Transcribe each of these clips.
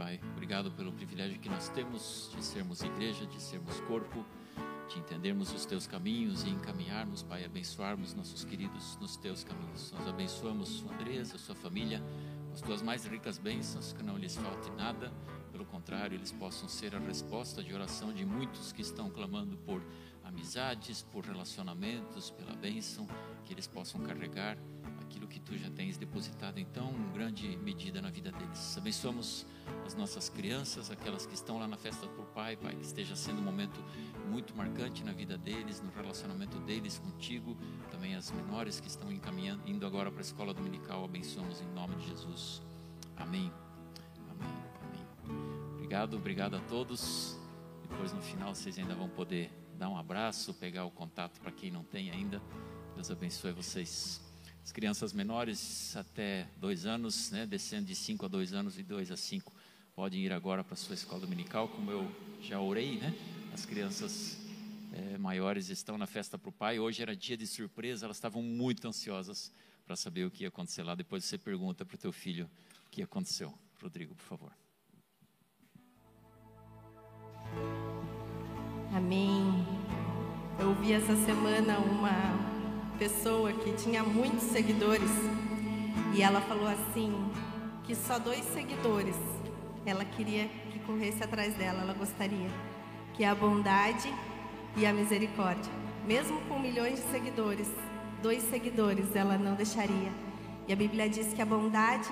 Pai. Obrigado pelo privilégio que nós temos de sermos igreja, de sermos corpo, de entendermos os teus caminhos e encaminharmos, Pai, abençoarmos nossos queridos nos teus caminhos. Nós abençoamos sua Andresa, sua família, as tuas mais ricas bênçãos, que não lhes falte nada, pelo contrário, eles possam ser a resposta de oração de muitos que estão clamando por amizades, por relacionamentos, pela bênção, que eles possam carregar aquilo que tu já tens depositado em tão grande medida na vida deles. Abençoamos as nossas crianças, aquelas que estão lá na festa do Pai, Pai, que esteja sendo um momento muito marcante na vida deles, no relacionamento deles contigo, também as menores que estão encaminhando, indo agora para a escola dominical, abençoamos em nome de Jesus. Amém. Obrigado, obrigado a todos. Depois no final vocês ainda vão poder dar um abraço, pegar o contato para quem não tem ainda. Deus abençoe vocês. As crianças menores até dois anos, né, descendo de cinco a dois anos e dois a cinco, podem ir agora para a sua escola dominical, como eu já orei, né? As crianças é, maiores estão na festa para o pai. Hoje era dia de surpresa, elas estavam muito ansiosas para saber o que ia acontecer lá. Depois você pergunta para o teu filho o que aconteceu. Rodrigo, por favor. Amém. Eu ouvi essa semana uma pessoa que tinha muitos seguidores e ela falou assim que só dois seguidores ela queria que corresse atrás dela, ela gostaria, que a bondade e a misericórdia. Mesmo com milhões de seguidores, dois seguidores ela não deixaria. E a Bíblia diz que a bondade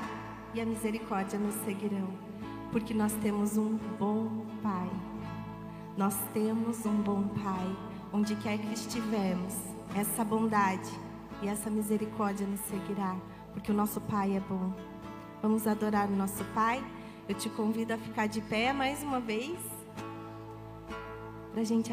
e a misericórdia nos seguirão, porque nós temos um bom Pai. Nós temos um bom Pai, onde quer que estivermos essa bondade e essa misericórdia nos seguirá, porque o nosso Pai é bom. Vamos adorar o nosso Pai. Eu te convido a ficar de pé mais uma vez, para a gente